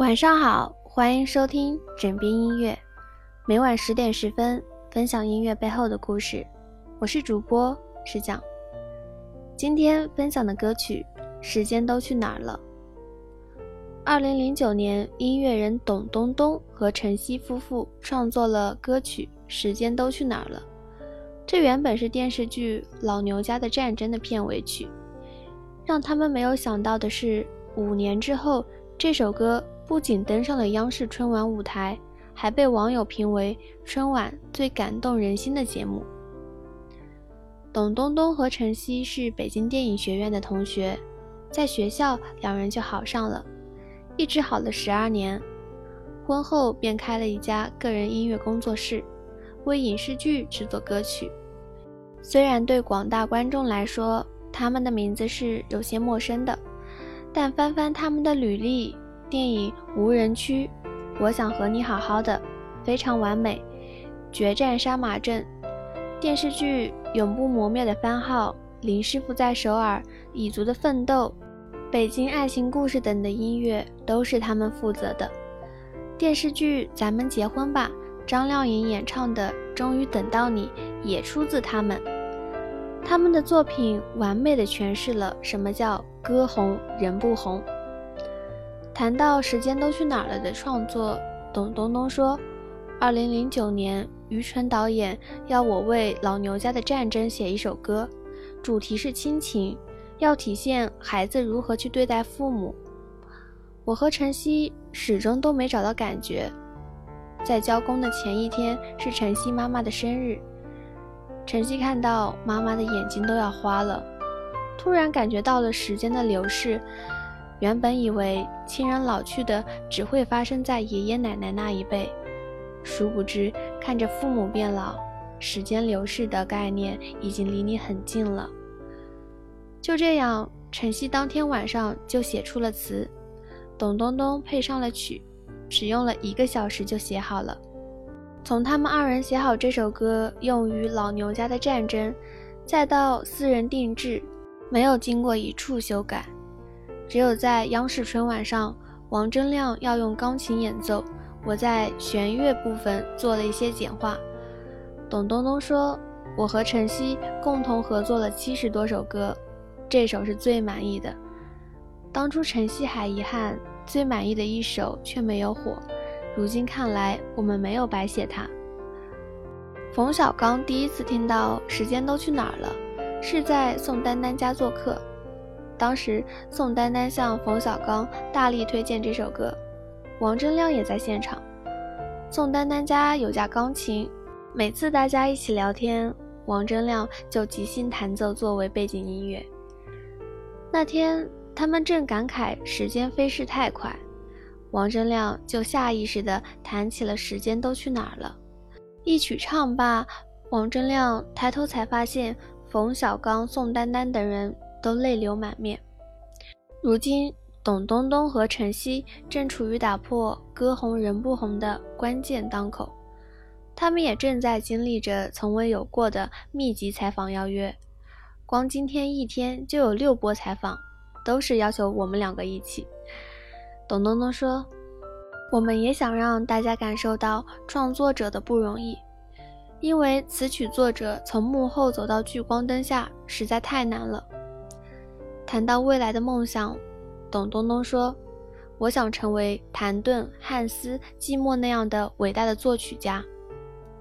晚上好，欢迎收听枕边音乐，每晚十点十分分享音乐背后的故事。我是主播石匠，今天分享的歌曲《时间都去哪儿了》。二零零九年，音乐人董冬冬和陈曦夫妇创作了歌曲《时间都去哪儿了》。这原本是电视剧《老牛家的战争》的片尾曲。让他们没有想到的是，五年之后，这首歌不仅登上了央视春晚舞台，还被网友评为春晚最感动人心的节目。董冬冬和陈曦是北京电影学院的同学，在学校两人就好上了，一直好了十二年。婚后便开了一家个人音乐工作室，为影视剧制作歌曲。虽然对广大观众来说，他们的名字是有些陌生的，但翻翻他们的履历，电影《无人区》，我想和你好好的，非常完美，《决战杀马镇》，电视剧《永不磨灭的番号》，林师傅在首尔，蚁族的奋斗，北京爱情故事等的音乐都是他们负责的。电视剧《咱们结婚吧》，张靓颖演唱的《终于等到你》也出自他们。他们的作品完美的诠释了什么叫歌红人不红。谈到《时间都去哪儿了》的创作，董冬冬说：“二零零九年，于纯导演要我为老牛家的战争写一首歌，主题是亲情，要体现孩子如何去对待父母。我和晨曦始终都没找到感觉。在交工的前一天是晨曦妈妈的生日。”晨曦看到妈妈的眼睛都要花了，突然感觉到了时间的流逝。原本以为亲人老去的只会发生在爷爷奶奶那一辈，殊不知看着父母变老，时间流逝的概念已经离你很近了。就这样，晨曦当天晚上就写出了词，董冬冬配上了曲，只用了一个小时就写好了。从他们二人写好这首歌用于老牛家的战争，再到私人定制，没有经过一处修改。只有在央视春晚上，王铮亮要用钢琴演奏，我在弦乐部分做了一些简化。董冬冬说：“我和陈曦共同合作了七十多首歌，这首是最满意的。当初陈曦还遗憾最满意的一首却没有火。”如今看来，我们没有白写它。冯小刚第一次听到《时间都去哪儿了》，是在宋丹丹家做客。当时宋丹丹向冯小刚大力推荐这首歌，王铮亮也在现场。宋丹丹家有架钢琴，每次大家一起聊天，王铮亮就即兴弹奏作为背景音乐。那天他们正感慨时间飞逝太快。王铮亮就下意识地弹起了《时间都去哪儿了》，一曲唱罢，王铮亮抬头才发现冯小刚、宋丹丹等人都泪流满面。如今，董冬冬和陈曦正处于打破“歌红人不红”的关键当口，他们也正在经历着从未有过的密集采访邀约。光今天一天就有六波采访，都是要求我们两个一起。董冬冬说：“我们也想让大家感受到创作者的不容易，因为词曲作者从幕后走到聚光灯下实在太难了。”谈到未来的梦想，董冬冬说：“我想成为谭盾、汉斯、季默那样的伟大的作曲家。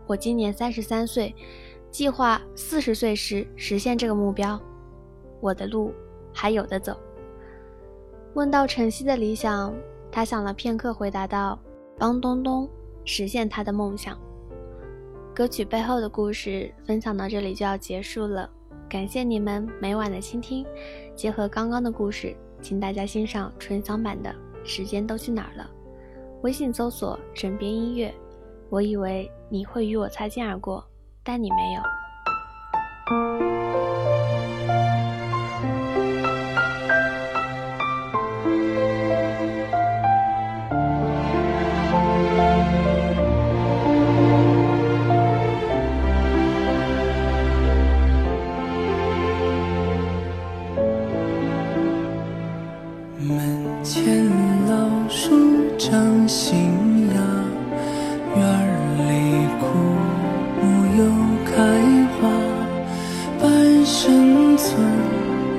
我今年三十三岁，计划四十岁时实现这个目标。我的路还有的走。”问到晨曦的理想，他想了片刻，回答道：“帮东东实现他的梦想。”歌曲背后的故事分享到这里就要结束了，感谢你们每晚的倾听。结合刚刚的故事，请大家欣赏纯享版的《时间都去哪儿了》。微信搜索“枕边音乐”。我以为你会与我擦肩而过，但你没有。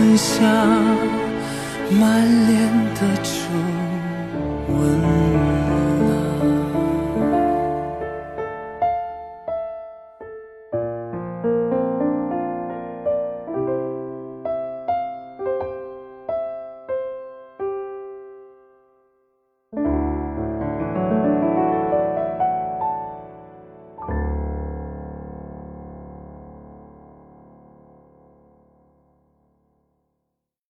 吞下满脸的皱纹。